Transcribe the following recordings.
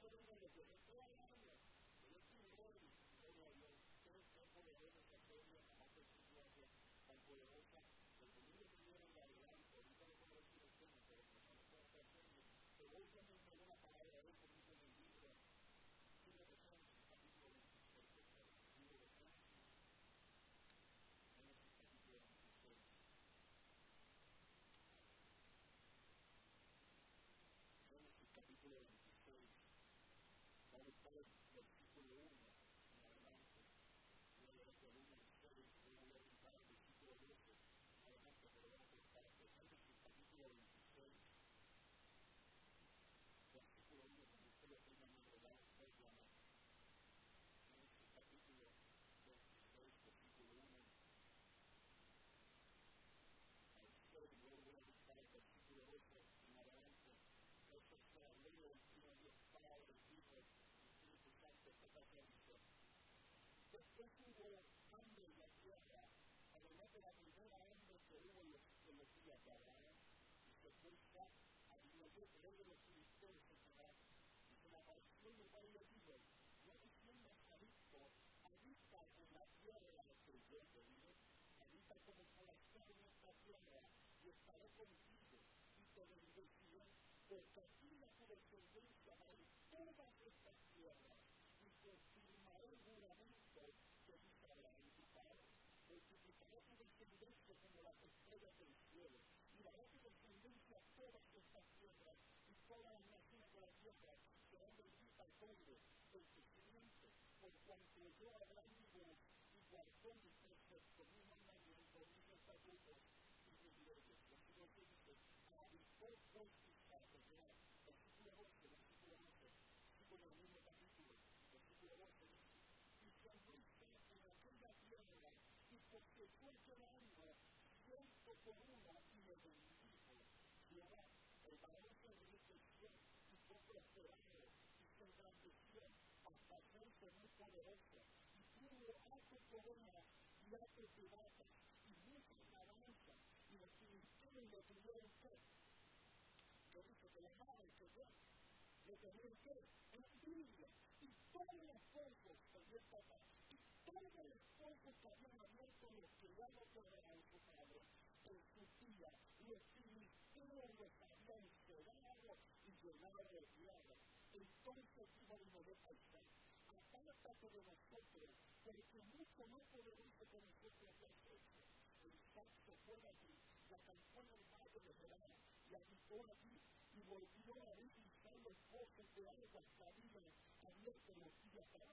for the women. Después hubo en la tierra, además de la primera que hubo en los, en los Abraham, a Abimelech, rey de los en Gerar, y se le apareció y el no en la tierra que yo te digo, habita como forastero en esta tierra, y estaré contigo, y te bendeciré, porque a ti a tu estas tierras, y confirmaré el juramento que dice Abraham tu padre. Multiplicaré tu descendencia como las estrellas del cielo, y daré a tu descendencia todas estas tierras, y todas las naciones de la tierra serán benditas conmigo, en tu simiente, por cuanto yo mi voz, y guardó mis preceptos, mis mandamientos, mis estatutos, y mis leyes. Así lo que dice, habitó Isaac en Gerar. Versículo 12, versículo 11, sigo en el mismo capítulo, versículo 12 dice, y halló Isaac en aquella tierra, y poseyó aquel año ciento por uno, y le bendijo El enriqueció, y fue prosperado, y se engrandeció, hasta hacerse muy poderoso, y tuvo altas coronas, y altas y muchas alabanzas, y los filisteos le tuvieron que, que dice que la madre que yo, le que, y todos los pozos, oye esta parte, y todos los pozos que habían abierto los de Abraham, su padre, en su tía, los filisteos los habían cerrado y llenado de tierra. Entonces dijo Abimelech a Isaac, apártate de nosotros, porque mucho poderoso que nosotros. Isaac se fue de allí, y el valle de y y volvió a abrir Isaac los pozos de agua que habían abierto los días para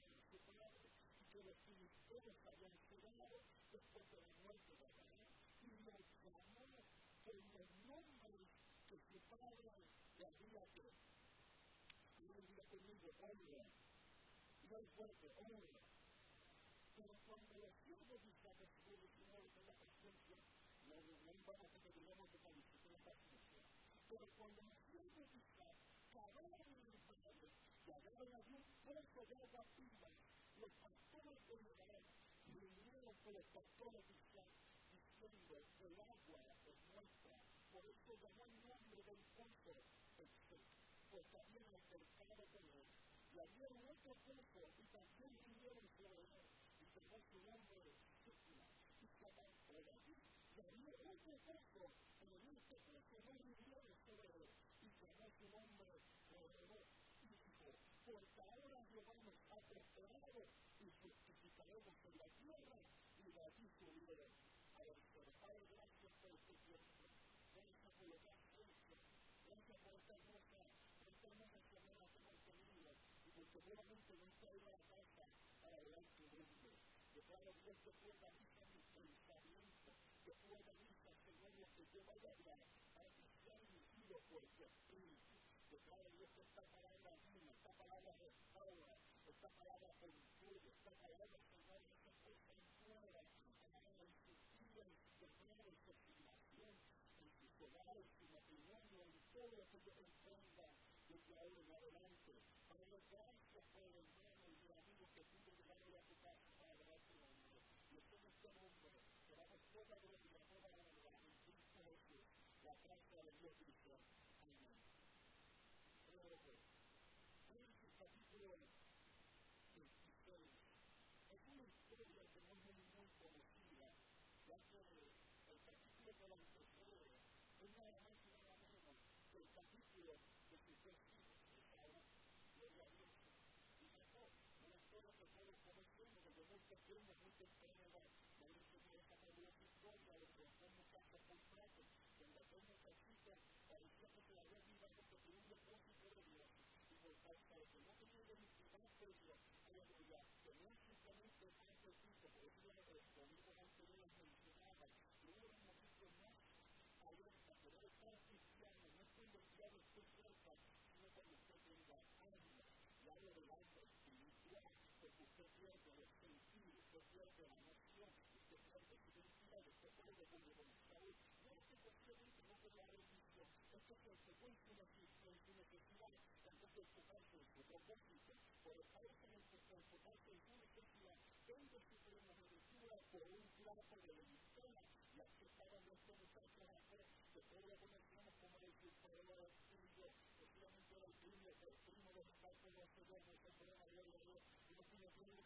y que los filisteos habían cerrado después de la muerte de Abraham, y los llamó por los nombres que su padre le había dado. Y muy fuerte, honra. Pero cuando los siervos de Señor con la paciencia, no, no vamos a que que la paciencia. Pero cuando los siervos de Isaac cavaron en el y hallaron allí un pozo de agua viva, los pastores de Gerar vinieron con los pastores de diciendo, el agua es nuestra. Por eso llamó el nombre del Exec, porque habían acercado con él. Y había otro pozo y también vinieron sobre él y tomó su nombre Sigma, y se apartó de allí. Y había otro pozo, pero en este pozo no vinieron sobre él, y llamó su nombre Jehová, y dijo, porque ahora Jehová nos ha prosperado, y fructificaremos en la tierra, y de allí subieron a los Padre, gracias por este tiempo, gracias por lo que has hecho, gracias por esta hermosa, por esta hermosa semana que hemos tenido, seguramente no está ido a la casa para ver tu nombre. Declaro Dios que tú organizas mi pensamiento, que tú organizas, Señor, lo que yo vaya a hablar, para que sea dirigido por tu espíritu. Declaro Dios que esta palabra viva, esta palabra restaura, esta palabra construye, esta palabra, Señor, esta cosa entera, en su vida, en su llamada, en su asignación, en su hogar, en su matrimonio, en todo lo que yo emprenda desde ahora en adelante. Padre, gracias este mundo, tenemos toda gloria, toda honra en Cristo Jesús, la gracia de Dios Cristo. Amén. Génesis capítulo 26 es una historia que no es muy, muy conocida, ya que el capítulo que la antecede es nada más y nada menos que el capítulo de sus dos hijos, Esaú, gloria a Dios, y Jacob, una historia que todos conocemos desde muy pequeños, muy temprano. Muchachito parecía que se había olvidado que tenía un depósito de Dios, y por causa de que no tenía identidad de Dios, aleluya, tenía simplemente un apetito, por eso los domingos anteriores mencionaba, que uno de los momentos más que debe estar cristiano, no es cuando el diablo esté cerca, sino usted tenga alma, y hablo del alma espiritual, porque usted pierde los sentidos, usted pierde la noción, usted pierde su identidad, usted pierde como con Saúl, no es que posiblemente no tenga la es que consecuencia de su necesidad, entonces enfocarse en su propósito, en el que enfocarse en su necesidad, donde se una lectura por un plato de lenteja, y aquí estaban estos muchachos hacer que todos lo conocemos como el superhéroe del tuyo, posiblemente era el primo, el primo de los muchachos de los señores, el señor María de Dios, y no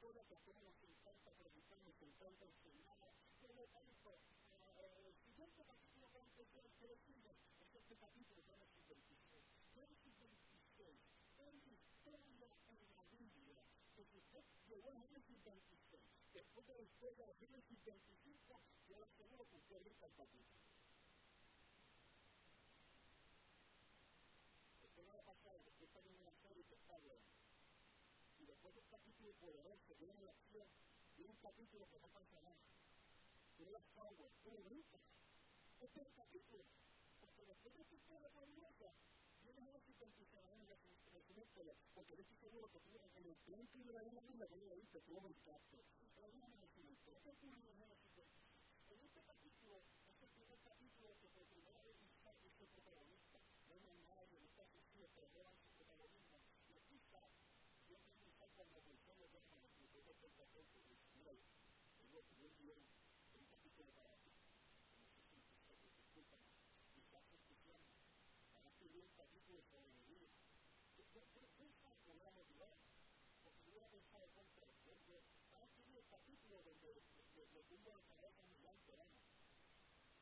historia que todos nos encanta predicar, nos encanta enseñar, por lo tanto, el siguiente capítulo que que decimos es este capítulo Génesis 26. Génesis 26 es la historia en la Biblia que usted llegó a Génesis 26, después de la historia de Génesis 25, yo le aseguro que el capítulo. Esto no va a pasar, usted está en una serie que está buena. Y capítulo poderoso, viene la acción, viene un capítulo que no pasa nada tú eres salvo, tú eres rico. Este es el capítulo. Porque después de esta historia fabulosa, viene una situación en la que porque yo estoy seguro que tú en el tiempo de la Biblia que yo viste, tú buscaste. Pero no me decimos, ¿qué ocurre en el En este capítulo, es el primer capítulo que por primera vez Isaac es el protagonista. No hay nadie, no está Jesús, pero no hay su protagonismo. Y aquí está, yo me dice Isaac cuando Moisés le llama, y después de el 14, dice, mira, tengo que yo quiero un capítulo para ti. No sé si ustedes disculpan, quizás escuchando. Van a escribir un capítulo sobre mi vida. ¿Qué está logrando motivar? Porque yo voy a pensar en contra. Van a escribir el capítulo donde le tumbo la cabeza a mi gran terreno.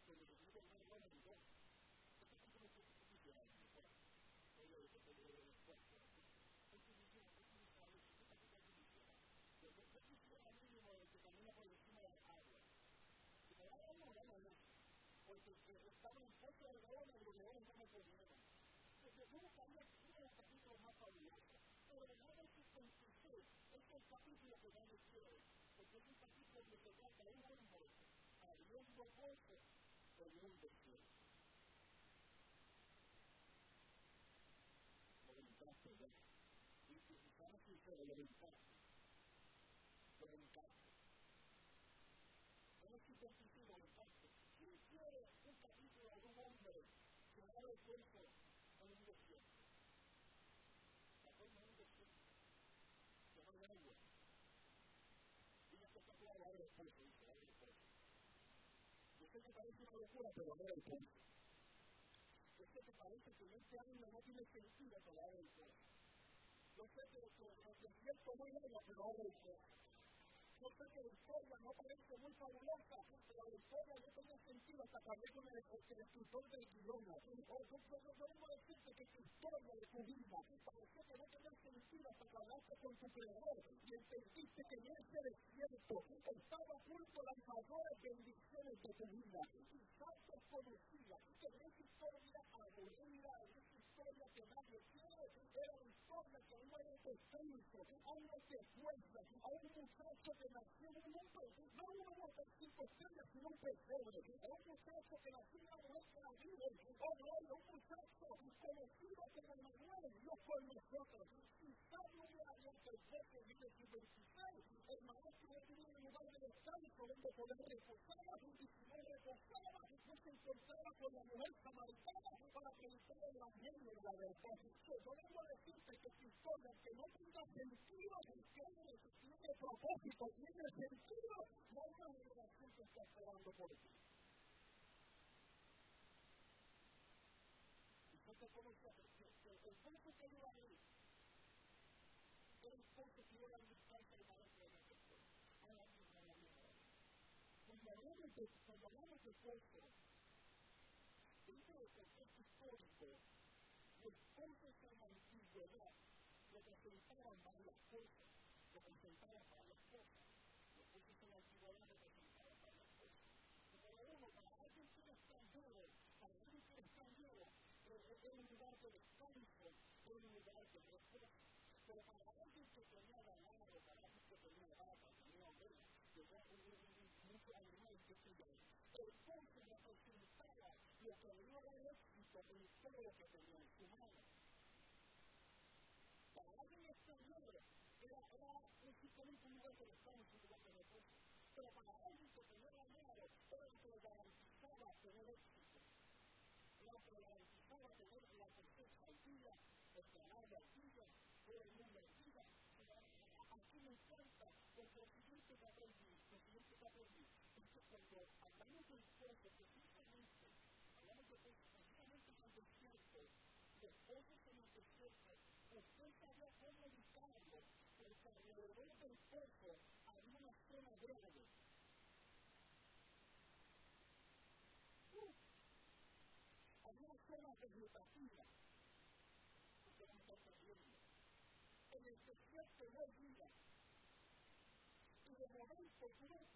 Donde le digo más bueno y yo. ¿Qué capítulo que tú quisieras? Oye, que te digo después. ¿Qué tú quisieras? ¿Qué tú quisieras? ¿Qué capítulo tú quisieras? Yo quisiera mínimo el que camina por encima de las aguas me da la gana, gana, porque estaba en poco de leones y los leones no me comieron. Porque yo buscaría uno de los capítulos más fabulosos, pero el Génesis 26 es el capítulo que me quiere, porque es un capítulo que se trata de un hombre abriendo gozo en un desierto. Lo brincaste ya. Si estamos sinceros, lo brincaste. Lo brincaste. En este sentido, entonces, ¿quién quiere un capítulo de un hombre cuerpo en un desierto? La forma en un desierto, que no hay agua. Que está dice, ahora el pozo. Yo sé que parece una locura, pero ahora el pozo. Yo sé que parece que en este año no tiene sentido, pero ahora el pozo. Yo sé que el desierto no hay agua, pero el pozo. Yo sé que la historia no parece muy fabulosa, pero la historia no tiene sentido hasta que hablé con el, escritor del guion. O yo, yo decirte que tu historia de tu vida que no tenía sentido hasta que hablaste con tu creador y entendiste que en ese desierto estaba oculto las mayores bendiciones de tu vida. Quizás desconocía que en esa historia aburrida, en esa historia que nadie quiere, historia que no era descenso, algo de fuerza, a un muchacho que nació en un no una cinco estrellas, sino un pesebre, a un muchacho que nació en una mujer que la vive, oh gloria, un muchacho conocido como Manuel, Dios con nosotros. Si sabe un pueblo vive su 26, el maestro no de descanso donde poder y si no reposaba, no se encontraba con la mujer samaritana para predicar el de la verdad. Yo debo decirte que historia, que no tenga sentido, tiene, propósito, tiene sentido, no hay una generación que está esperando por ti. Entonces, ¿cómo se hace? El que yo el que yo la distancia de la cuando hablamos de, cuando hablamos de puesto, dentro del contexto histórico, los puestos en la antigüedad representaban varias cosas, representaban varias cosas. Los puestos en la antigüedad representaban varias cosas. Número uno, para alguien que es extranjero, para alguien que es extranjero, es un lugar de descanso, es un lugar de reposo. Pero para alguien que tenía ganado, para alguien que tenía vaca, El pueblo representaba que el éxito que. Para era, un de de reposo. Pero para alguien que tenía era lo que garantizaba tener lo que garantizaba la el todo el mundo al día. Aquí me porque lo siguiente que aprendí, lo siguiente que aprendí, cuando pozo, precisamente, hablamos de pozo, precisamente en el desierto, de pozos en el desierto, sabía cómo ubicarlo, porque alrededor del pozo había una zona verde. Uh, zona vegetativa, porque no está. En el desierto y de tiene un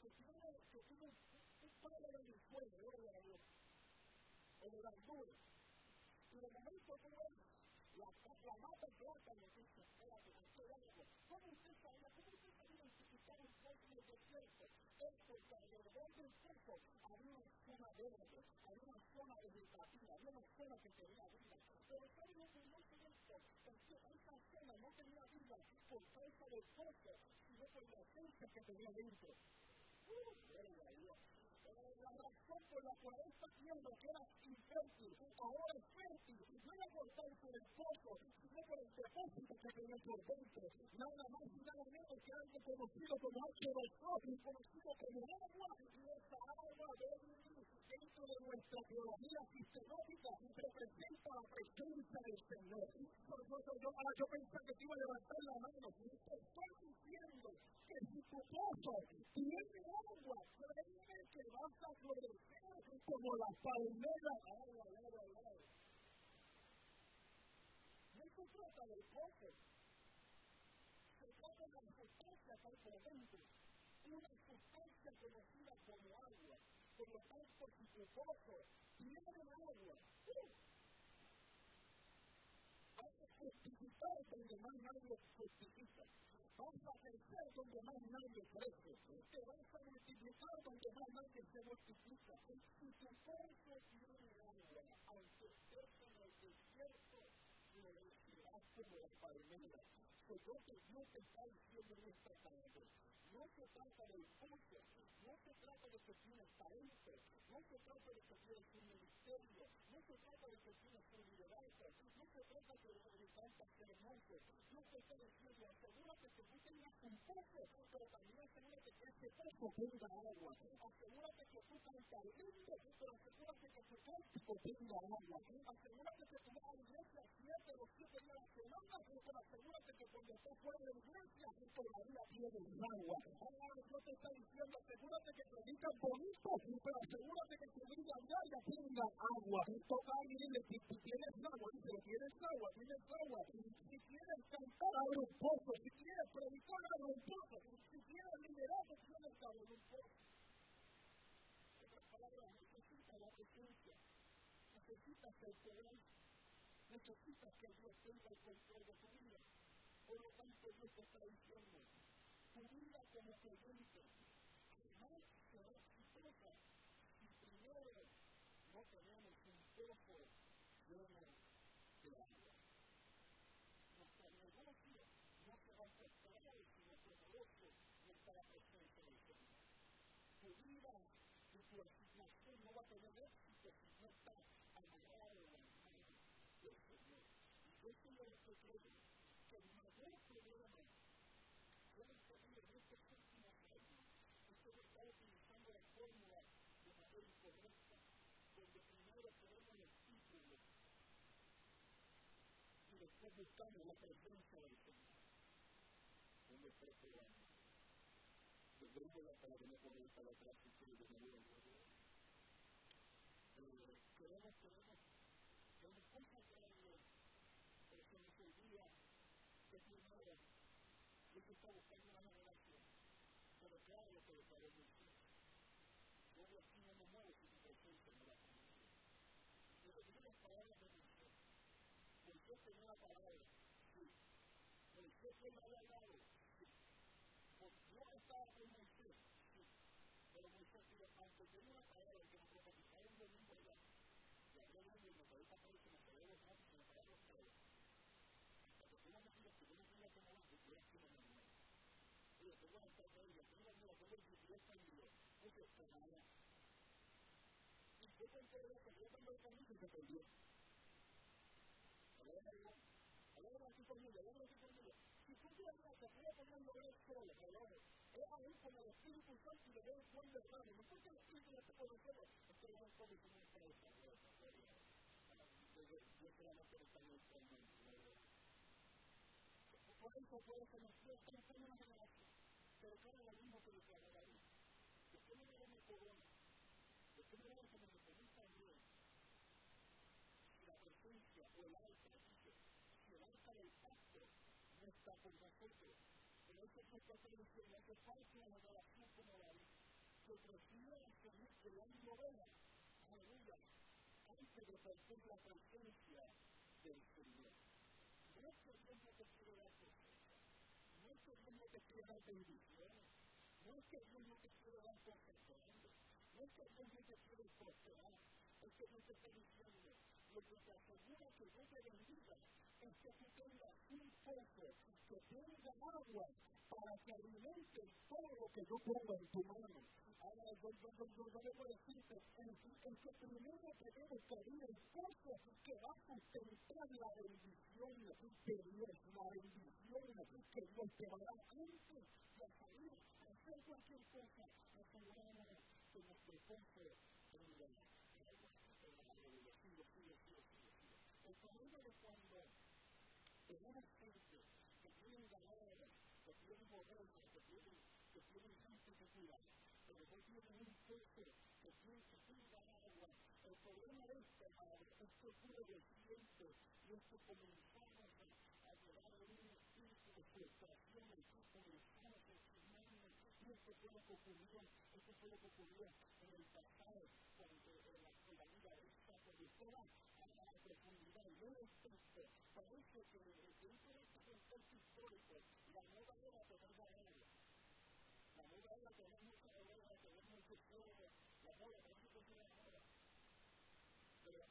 que tiene, que tiene un palo de mi fuego, gloria a Dios, o de verdura. Y de momento tú ves la, la mata plata y dice, espérate, algo. ¿Cómo usted cómo usted identificar un en el desierto? Es había una zona verde, había una zona vegetativa, había una zona que tenía vida. Pero ¿sabe lo de esto? Es que no tenía vida por causa del sino por la que tenía dentro. ¡Uh! La razón por la cual esta tierra que era infértil, ahora es fértil, no era por tanto del pozo, sino por el depósito que tenía por dentro. Nada más y nada menos que algo conocido como H2O, conocido como agua, y esa agua dentro de nuestra teología sistemática representa la presencia del Señor. Ahora yo pensé que iba a levantar la mano. Te estoy diciendo que si tu pozo tiene agua, vas a florecer como las palmeras. No se trata del pozo, se trata de la sustancia dentro. Una sustancia como agua. Lo tanto, tiene agua, hay que justificar donde más nadie justifica. Vas a crecer más crece. Te vas a multiplicar donde más nadie se multiplica. Si tu tiene agua, aunque estés en el desierto, florecerás como la palmera. Pues yo que Dios está diciendo en esta tarde, no se trata del pozo, no se trata de que tienes talento, no se trata de que tienes un ministerio, no se trata de que tienes un liderazgo, no se trata de que te cantas hermoso. Dios te está diciendo, asegúrate que tú tengas un pozo, pero también asegúrate que ese pozo tenga agua. Asegúrate que tú cantas lindo, pero asegúrate que tu cántico tenga agua. Asegúrate que tu iglesia o siete días a la semana, pero asegúrate que cuando estás fuera de la iglesia, todavía tienes agua. Ahora Dios te está diciendo, asegúrate que predicas bonito, pregunto, que no será si primero no tenemos un poco lleno de agua. Nuestro negocio no será prosperado si nuestro negocio no está la presencia del Señor. Tu vida y tu asignación no va a tener no está amarrado a la mano del Señor. Y yo soy el que creo que el mayor problema que y después buscamos la presencia del Señor. Nuestro programa. Yo creo la palabra no poner para atrás y que de nuevo eh, queremos, queremos, queremos cosas pero se nos olvida que primero Dios está buscando una generación pero claro lo que Moisés. Yo aquí no me muevo si tu presencia no la las palabras de Moisés tenía la palabra, sí. Moisés el hablado, sí. Dios estaba con Moisés, sí. Pero Moisés dijo, aunque tenía una palabra que nos profetizaba un domingo y de él, quedé para que se me quedó los se me quedaron los pelos. Hasta que me digas que yo no tenía antes, yo aquí no me muevo. Oye, tengo tengo el nada. Y yo que yo el camino y se perdió. Ahora, ahora aquí conmigo, aquí conmigo. Si tú te vas a poner poniendo el solo, perdón, es aún como el Espíritu Santo y le el cuello de mano. No porque el Espíritu no esté con nosotros, es que no es como si no está Yo solamente lo están entendiendo. Por eso, eso, nosotros estamos en una generación. Pero claro, lo mismo que declaró David. Después me mi corona. No está con nosotros, pero eso es lo que está diciendo, hace falta una relación como David, que prefiera seguir creando velas, aleluya, antes de perder la presencia del Señor. No es que Dios no te quiere dar presencia, no es que Dios no te quiere dar bendiciones, no es que Dios no te quiere dar cosas grandes, no es que Dios no te quiere prosperar, es que Dios te está diciendo, lo que te asegura que Dios te bendiga es que tú tengas un pozo que tenga agua para que alimente todo lo que yo pongo en tu. Ahora, yo, yo, yo, yo, yo debo decirte en que primero tenemos que abrir el pozo que va a sustentar la bendición de Dios, la bendición que Dios te va a dar antes de salir hacer cualquier cosa. Aseguramos que nuestro tenga agua. Sigue, sigue, sigue, sigue. El problema de cuando tenemos gente que tienen ganaderos, que tienen bodegas, que tienen, que tienen que pero no tienen un pozo, que tienen que cuidar agua. El problema esto, padre, es que siguiente, y es que comenzamos a, a llegar a un espíritu de frustración, comenzamos a enfermarnos, y esto fue lo que ocurrió, esto fue lo que ocurrió en el pasado, cuando en la, en la vida de esta, cuando estaba la profundidad no es. Parece que dentro de este contexto la moda era ganado. La moda era tener mucha tener. La moda, es moda. Pero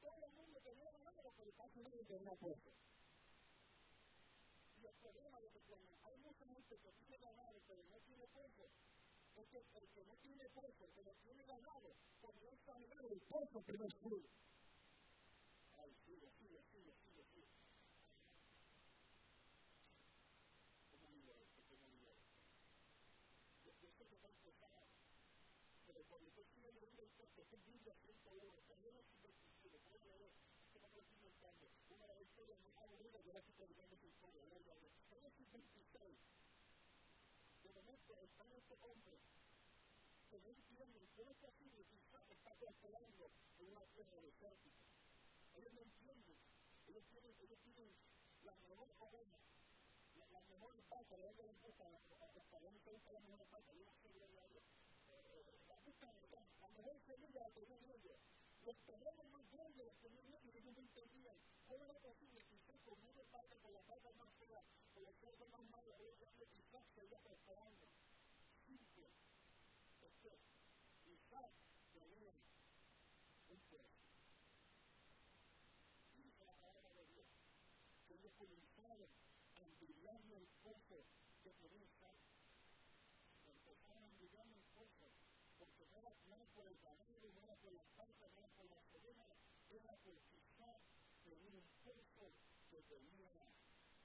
todo el mundo tenía fuego. Y el problema es que hay que ganado, no tiene es que el que no tiene pero tiene ganado, es familiar, el tiene escudo. Ay, sigue, sigue, sigue, sigue, sigue. ¿Cómo digo esto? ¿Cómo digo esto? Yo sé que van a empezar, pero cuando usted sigue leyendo el texto, es un Biblia 101, está lleno de supersticiones, puede leer, es que no me lo estoy inventando. Una de las historias más aburridas, yo la estoy terminando su historia, pero es 26 de momento están estos hombres que no entienden cómo es posible que Isaac está prosperando en una tierra desértica. Ellos no entienden. Ellos tienen, ellos tienen la mejor oveja, la, la mejor vaca, la ellos buscan, hasta yo no sé la mejor vaca, yo no sé de ellos. La buscan, la mejor semilla la tenían ellos. Los la vaca más fea, con los cerdos más ellos Isaac seguía prosperando. Simple. Que Isaac tenía un. Y dice la palabra de Dios que ellos comenzaron el que tenía Isaac. Empezaron el pozo porque no no era por el ganado, no era por las vacas, no era por las era porque Isaac tenía un pozo tenía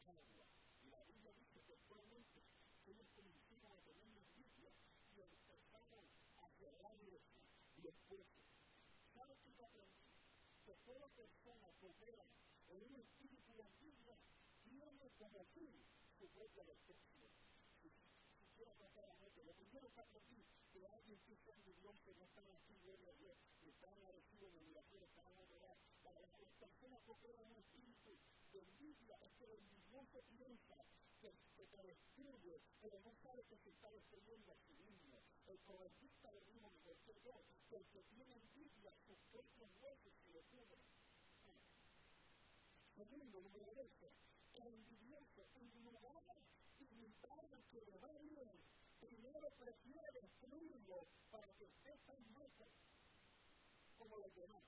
agua. Y la Biblia dice que actualmente ellos comenzaron a tener Biblia y empezaron a cerrar. Y después, ¿sabes qué aprendí? Que toda persona que opera en un espíritu de Biblia tiene como fin su propia destrucción. Quiero tratar a esto, lo primero que aprendí que alguien que es envidioso no está aquí, gloria a Dios, que está agradecido de migración, está en otro lado. Para las personas que operan en un espíritu de envidia, es que el envidioso piensa que, que te destruye, pero no sabe que se está destruyendo a sí. El mismo me dice yo, que el que tiene envidia, sus propios huesos se le cubren. Segundo, número 12, el envidioso, de que le va bien, primero prefiere destruirlo para que esté tan como el envidioso.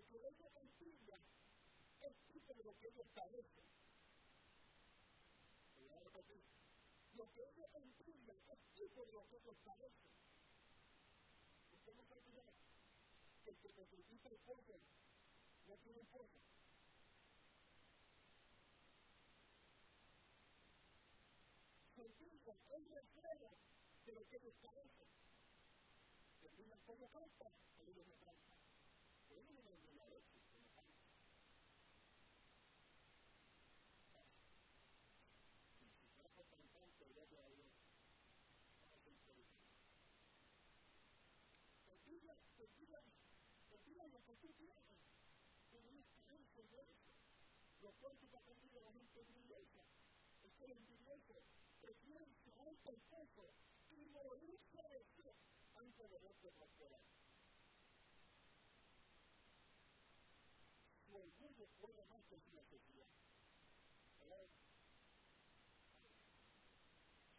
ellos envidia es de lo que ellos padecen. Lo que es tipo de lo que ellos padecen. Usted que el que te critica el pobre no tiene pobre. Critica el reflejo de lo que ellos padecen. Ellos no. Pero ellos no ven la leche como canta. Si fuera por cantante, gloria a Dios, vamos a ser inteligentes. Te digan, te digan, digan lo que. Tienes creencia de eso. Lo te has aprendido la gente brillosa. Es que el envidioso prefiere alto el peso y morirse de sed antes de verte prosperar. Su orgullo puede más que. ¿Verdad?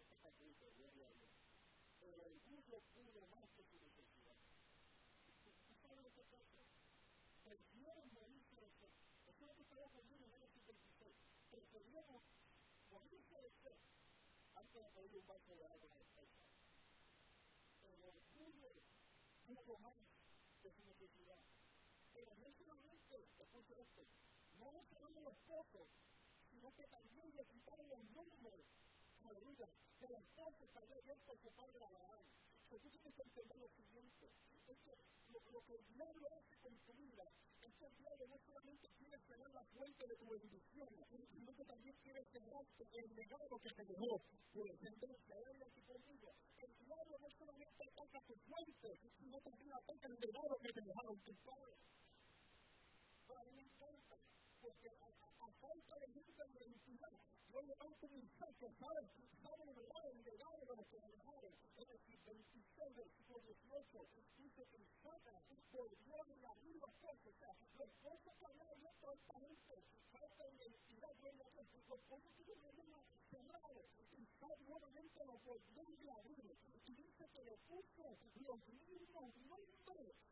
Está a Dios. El orgullo pudo más que. ¿Tú sabes lo que pasa? Prefieren morirse de sed. Que estaba conmigo en el 76. Preferieron morirse de sed antes de un vaso de agua en el pecho. El orgullo pudo más de su necesidad. Pero no solamente, escucha esto, no solo los pocos, sino que también le quitaron los nombres. Aleluya, que los pocos había abierto su padre Abraham. Tienes que entender lo es que lo, lo que el hace es que el no solamente quiere cerrar la fuente de tu bendición, sino que también quiere cerrar el legado que te dejó. Aquí conmigo. El no solamente ataca tu fuente, sino también ataca el legado que te dejaron tus padres. A, a, a falta de gente de identidad, yo levanto mi saco, ¿sabes? ¿Saben el legado, el legado de los que me dejaron? Es decir, 26 versículo 18, dice que saca por Dios en la vida los pozos, o sea, los pozos que había abierto a esta gente, falta de identidad, gloria a Dios, los pozos que se habían cerrado, y Dios nuevamente los volvió a abrir, y dice que le puso los mismos nombres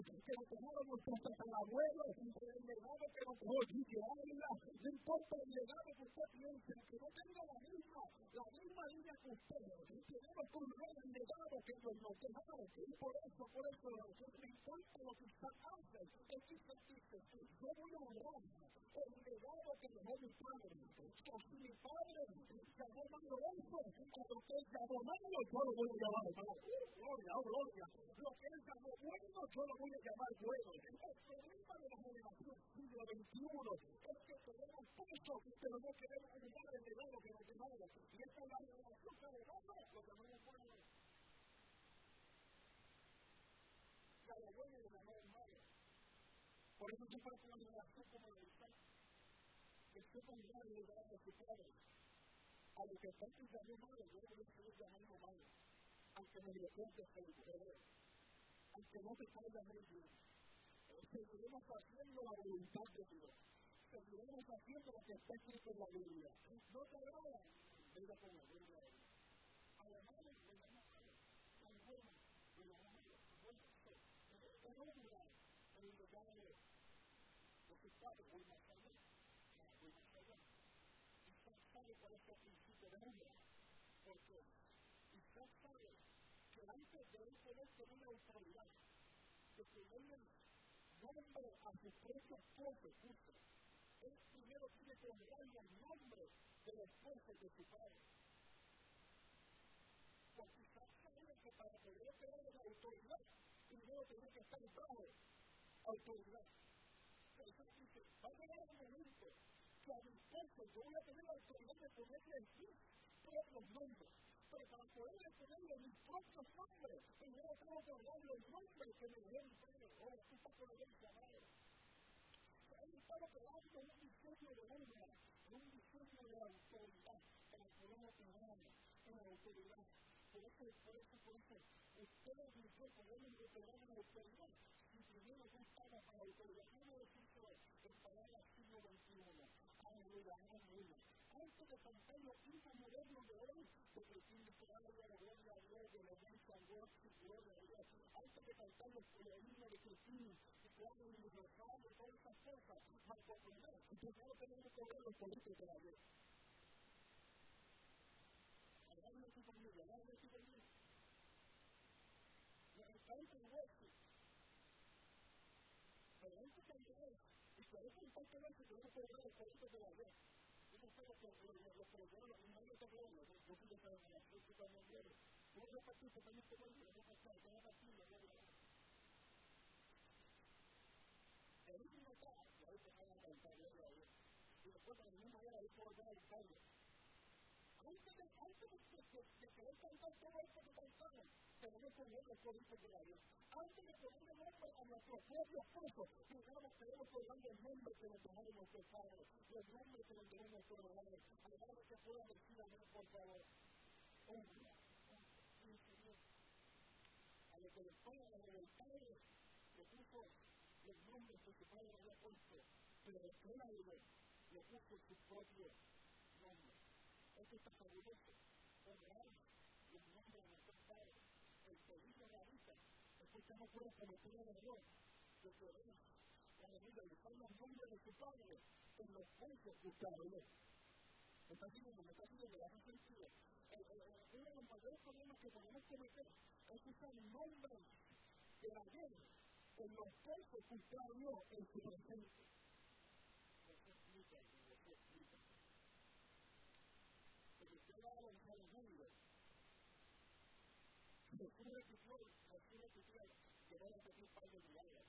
que nos dejaron nuestros tatarabuelos, el legado que nos dejó Ávila. No importa el legado que usted piense, que no tenga la misma, la misma línea que usted. Tenemos que honrar el legado que nos, dejaron. Por eso, por eso, me importa lo que usted hace. Es que usted dice, yo voy a honrar el dejó mi padre. O si mi padre llamó Manuelso, a lo que él llamó malo, yo lo voy llamar. Oh gloria. Lo que él llamó bueno, yo lo llamar bueno. El problema de la generación 21. Es que tenemos pero no queremos regalo que nos dejaron. Y esta es la revelación que lo malo. Por eso que una relación como mirar el lugar. A lo que está pensando malo, yo no le estoy llamando malo. Aunque me lo el aunque no te muy bien seguiremos haciendo la voluntad de Dios. Seguiremos haciendo lo que está escrito en la Biblia. No te agrada, venga con la Biblia. A lo malo le un padres, voy más allá. Voy más allá. Isaac sabe cuál es el principio de hombre. Porque Isaac sabe que antes de él poder tener autoridad, de poder nombre a su propio esposo, justo. Él primero tiene que el nombre esposo de su padre. Porque sabía que para poder tener la autoridad, primero tenía que estar bajo autoridad. Jesús dice, va a llegar el que a mi esposo yo voy a tener la autoridad de ponerle en sí todos los nombres. Pero para poder ponerle mis propios nombres, primero tengo que darle el nombre que me dio mi padre. Ahora tú estás con el amado. Él estaba creando un diseño de honra, un diseño de autoridad para poder operar en la autoridad. Por eso, por eso, por eso, ustedes y yo podemos operar en la autoridad si primero no estamos para la autoridad. No lo en palabras siglo XXI. Aleluya, aleluya de cantar los himnos modernos de hoy, porque el fin de de la gloria a Dios, de la danza, gloria a Dios, antes de cantar los himnos de Cristina, que claro, y los rosario, todas más por primero, tenemos que ver los políticos de Dios. Familia, agarren su familia. El. Pero hay que cambiar, y por eso es importante que que los de la no solo que los problemas, no hay otro problema, yo sí que estaba en la fiesta también de ¿Cómo se participa también como el no pasar, que no participa, no lo El último caso, y ahí se van a cantar, yo lo hago. Y después, cuando mismo era, ahí se volver a buscarlo. Antes de, antes de, de, de querer cantar todo esto que cantamos, los códigos de la Dios. Antes de ponerle nombre a nuestro propio esposo, digamos, que el nombre que nos dejaron nuestros padres, el nombre que hermanos. Algunos que puedan decir a mí, por favor, honra, sí, Señor. A lo que les pongan el padre, le puso los que su padre había puesto, pero el le puso su propio nombre. Esto está fabuloso los nombres de nuestros padres el peligro radica es que usted no puede cometer de querer dejar los nombres de su padre en los que usted habló. ¿Me está? ¿Me está siguiendo? ¿Le hace sentido? Uno de los mayores problemas que es usar el nombre de la guerra en los puntos que usted habló en su presente. Eso a repetir un par de milagros.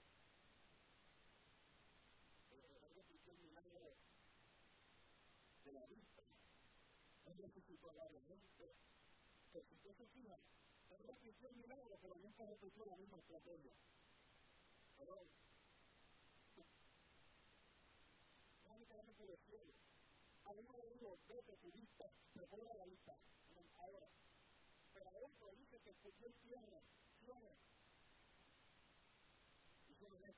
Milagro de la vista. Él resucitó a varias gente. Él el milagro, pero nunca la misma estrategia. Pero, únicamente por el cielo. A uno de ellos, vete tu vista, la vista. Ahora, pero a otro dice que escuchó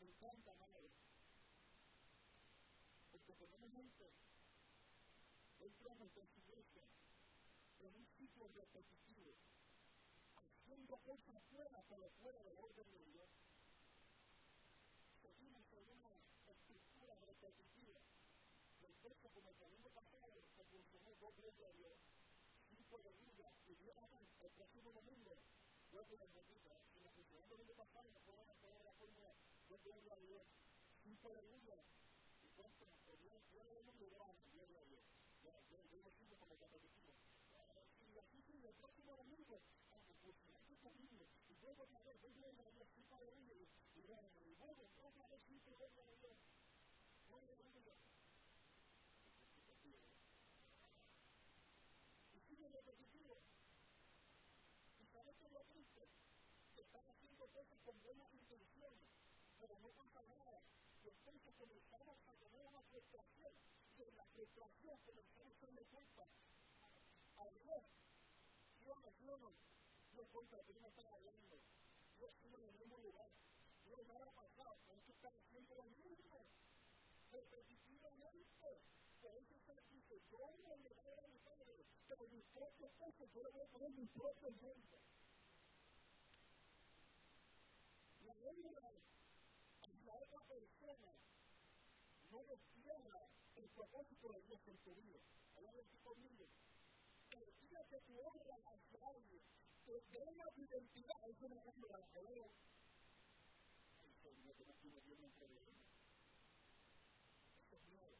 50 madres. Porque tenemos gente dentro de nuestras en un ciclo repetitivo, haciendo cosas buenas pero fuera del orden de Dios. Seguimos en una estructura repetitiva del como el domingo pasado que funcionó dos veces a Dios, cinco de Biblia y Dios el próximo domingo vuelve. Si la funcionó el domingo pasado, no yo gloria a Dios. Cinco aleluya. Y cuánto, pues Dios, Dios doy un gloria a Dios. Yo, yo, yo lo sigo como repetitivo. Y así el próximo domingo, pues conmigo. Y otra vez, voy a Dios, cinco aleluya. Y a Dios. Gloria a Dios. sigue repetitivo. Y lo triste, que están haciendo cosas con buenas intenciones, pero no pasa nada. Entonces comenzamos a tener una frustración, y en la frustración a darle culpa a Dios. Yo yo no, yo contra que no están hablando. Yo sigo en el mismo lugar. Yo pasado, están haciendo lo mismo. A pero. La lengua hacia otra persona no despierta el propósito de Dios en tu vida. Hablando aquí conmigo. Que tú obras hacia alguien, tenga tu identidad, es una cosa de la palabra. El Señor que no tiene un problema. Eso es nuevo.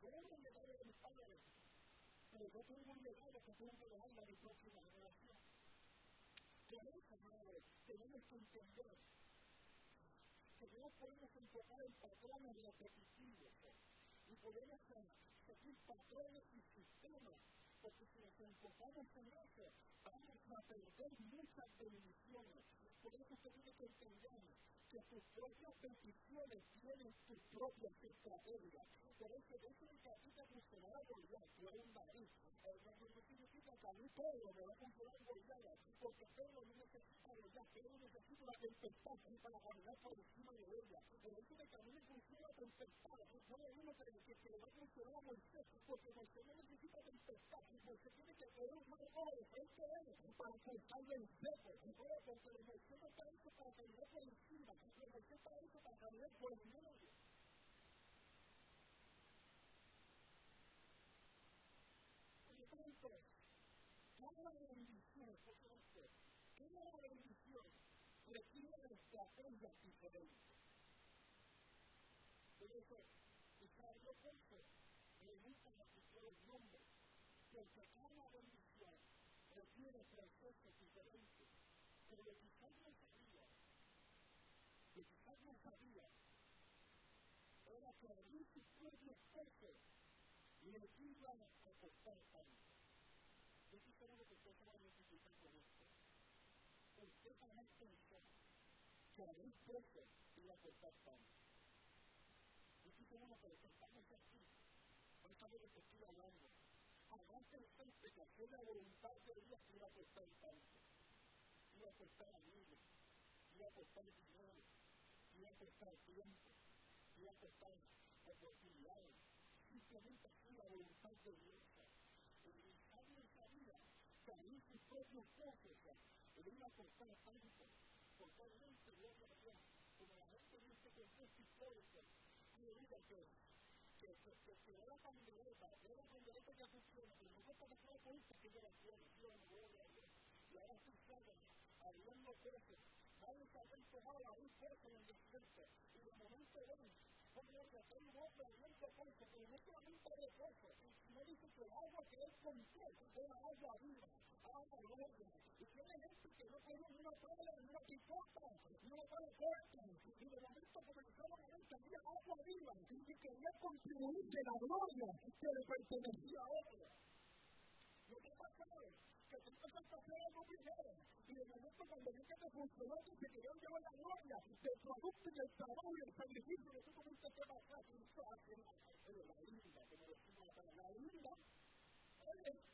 tenemos un legado de mis padres, pero yo tengo un legado que tengo que dejarle a mi próxima generación. Por eso, madre, tenemos que entender que no podemos enfocar en patrones repetitivos y podemos seguir patrones y sistemas, porque si nos enfocamos en eso, vamos a perder muchas bendiciones. Por eso tenemos que entender que sus propias bendiciones tienen sus propias estrategias. Por eso eso necesita funcionar a Goliat, no es un David. Eso significa mí Pedro me va a funcionar Goliat, porque Pedro no necesita Goliat, Pedro necesita una tempestad para caminar por encima de ella. El hecho de que a mí me funciona tempestad, no que, le va a a Moisés, porque Moisés no necesita tempestad, Moisés tiene que tener un de frente él para el seco. Moisés no está hecho para caminar por encima, Moisés está hecho para caminar por el medio. esto, cada bendición, cada bendición requiere estrategias diferentes. Por eso, Israel lo puso, le gusta escuchar el nombre, porque cada bendición requiere procesos diferentes. Pero lo que no sabía, lo que no sabía, era que abrir sus propios peces le iban a costar tanto. Yo estoy seguro que usted se va a identificar con esto. Pensó que un preso iba a costar tanto. Yo seguro que que estamos aquí a saber de qué estoy hablando. Jamás pensaste que hacer la voluntad de Dios iba a costar tanto. Iba a costar amigos, iba a costar dinero, iba a costar tiempo, iba a costar oportunidades. Simplemente hacer la voluntad de Dios alguien sabía que abrir sus propios pozos le iba a costar tanto, porque realmente gloria a Dios, como la gente en este contexto histórico, y le digo que que, que, que, que era pandereta, era pandereta que funciona, pero no se puede hacer política que yo la quiero, yo no gloria a. Y ahora estoy sola, abriendo pozos, varios habían tomado la un pozo en el desierto, y de momento ven porque que un hombre abriendo pozo, pero no solamente de sino dice que el agua que él compró era agua viva, agua gloria. Y tiene gente que no tiene una tabla, ni una picota, ni una tabla fuerte. Y de momento comenzaron a ver que había agua viva y quería contribuir de la gloria que le pertenecía a otro. Lo que pasa es que tú empiezas a algo primero y de momento cuando ves que te funcionó que se querían la gloria del producto y del trabajo y del sacrificio que tú tuviste que pasar y eso hace la linda, como decimos la linda, oye,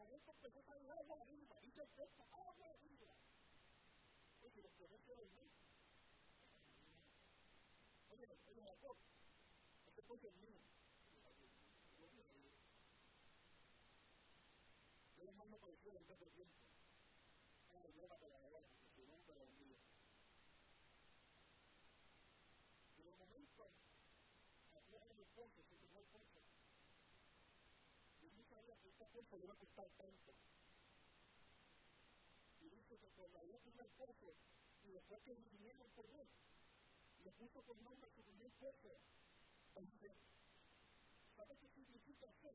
De momento empezó a salir agua arriba, y se puso agua arriba. Oye, los que no el mío. Yo el cielo en todo tiempo. De abajo, porque si no, la. Y de momento, aquí hay el pozo, se el. Y no sabía que este le iba a costar tanto. Y dice que cuando había el y después que vinieron por él, le puso por nombre su primer pozo, ¿Sabes qué significa ser?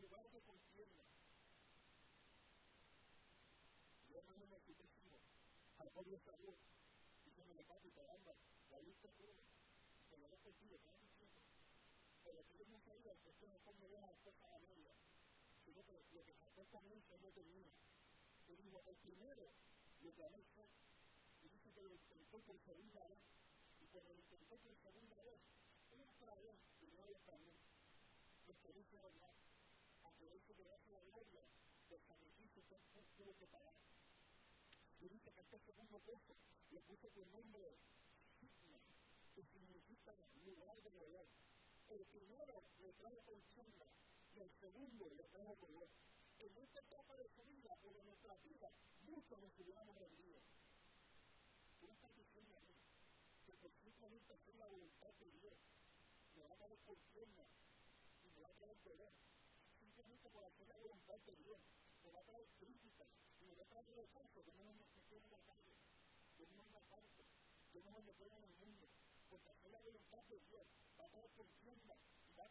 Lugar de contienda. Yo no me necesito al pobre salud, diciéndole, papi, caramba, la lista es lo diciendo. Pero que yo no que esto no cosas a media, sino que lo también se no tenía. Dijo, el primero lo fue, y dice que lo intentó por segunda vez, y cuando lo intentó por segunda vez, otra vez, primero también, los que dice verdad, aunque eso que hace la gloria, del sacrificio que tuvo que pagar. Y dice que este segundo puesto le puso por nombre que significa lugar de dolor. El primero le trae contienda el segundo le trae dolor. En esta etapa de su vida nuestra vida, muchos nos hubiéramos rendido. Tú estás diciendo que por simplemente la voluntad de Dios, me va a dar contienda y me va a traer. Simplemente por la voluntad de Dios, me va a traer crítica y me va a traer rechazo que no me meto en la calle, que no me aparto, que no me meto en el mundo. Porque hacer la voluntad de Dios va a traer contienda y va.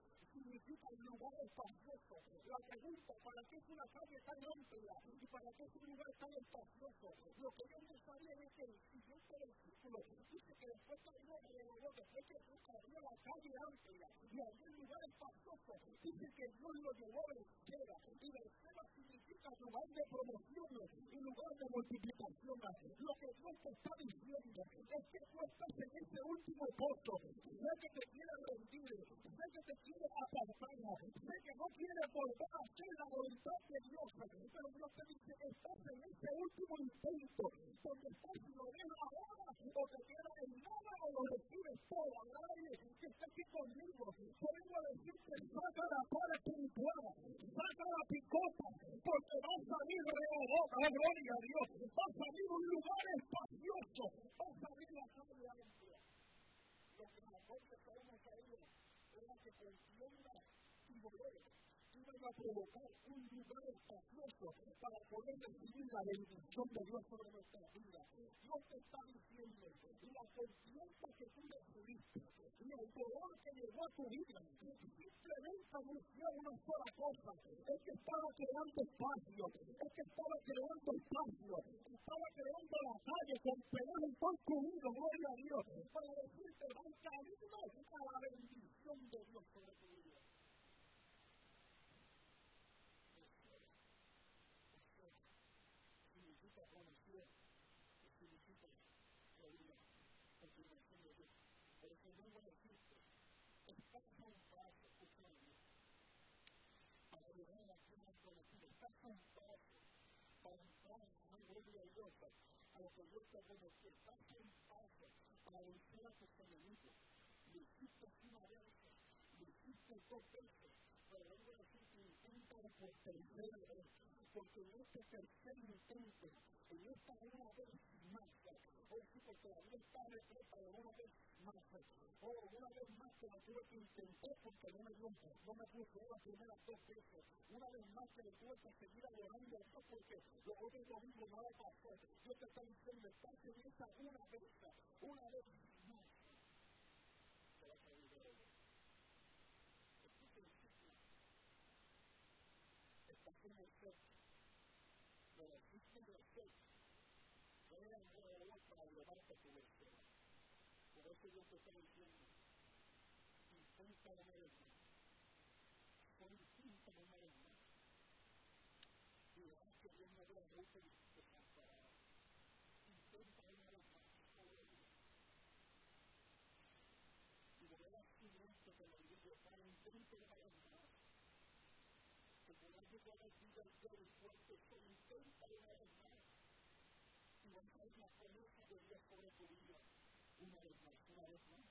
Significa un lugar espacioso. La pregunta, ¿para qué es una calle tan amplia? ¿Y para qué es un lugar tan espacioso? Lo que yo no sabía es que el siguiente dice que después que Dios reveló, después que abrió la calle amplia y abrió un lugar espacioso, dice que Dios lo llevó a Berseba. Y Berseba significa lugar de promoción y lugar de multiplicación. Lo que Dios te está diciendo es que tú estás en ese último pozo. Sé que te quiere rendir, sé que te quiere apartarla. Sé que no quiere volver a hacer la voluntad de Dios, pero Dios te dice estás en ese último intento, donde estás la gloria a Dios, va a salir un lugar espacioso, va a salir la calle amplia. Lo que nosotros sabemos ahí era que contienda y dolor iban a provocar un lugar para poder recibir la bendición de Dios sobre nuestra vida. Dios te está diciendo, la confianza que tú recibiste y el dolor que llegó a tu vida, simplemente anunció una sola cosa, es que estaba creando espacio, es que estaba creando espacio, estaba creando la calle con pedajes construidos, gloria a Dios, para decirte, camino a la bendición de Dios sobre tu vida. significa conocer, significa creer, continuación de Dios. Pero si no voy a decirte, estás a un paso, escúchame, para llegar a quien has conocido, estás a para entrar en la gloria de Dios, a lo que Dios te ha estás a un paso para vencer a tus enemigos. Lo hiciste una vez, lo hiciste dos veces, pero vengo a decirte, intenta por tercera vez porque en este tercer intento, en esta una vez más, oh sí, la vida está de una vez más, oh, una vez más que la tuve que intentar porque no me dio, no me puso las primeras dos veces, una vez más que le tuve que seguir adorando a Dios porque los otros domingos no la pasó, Dios te está diciendo, estás en esa una vez, una vez más, te vas a ir de Esto es 6. Era un jugador para llevarte a tu versión. Por eso yo te estoy diciendo, intenta una vez más. Son intenta una vez más. Y verás que Dios no debe mucho desamparado. Intenta más. Y verás que esto te lo digo, para intenta una vez más. Que podrás llegar a vida y ser fuerte, intenta más. Ver la promesa de Dios sobre tu vida. Una vez más, una vez más.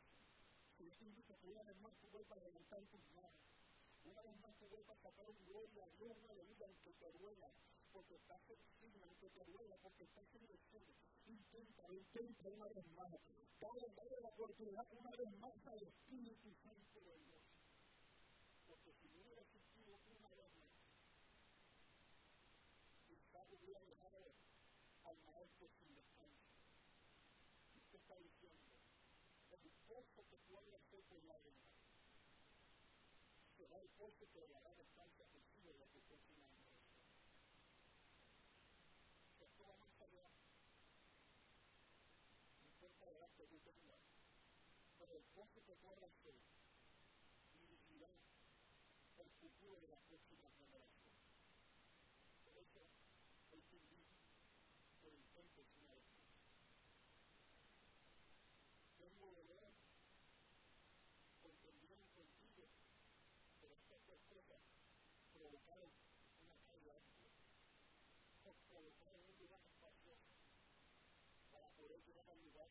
Si yo te invito a que una vez más tú vuelvas a levantar tus manos. Una vez más tú vuelvas a sacar gloria a Dios, una vida que te duela, porque estás en que te duela, porque estás en el cielo. Intenta, intenta una vez más. Dale, dale la oportunidad una vez más al Espíritu Santo de Dios. Porque si no hubiera existido una vez más, quizás hubiera dejado al maestro sin descanso. ¿Y qué está diciendo? El pozo que por la vida será el que dará descanso contigo de tu próxima. Esto va más allá. No que el pozo que dirigirá el futuro de la próxima generación. Por eso, hoy te invito que intentes para poder llegar al lugar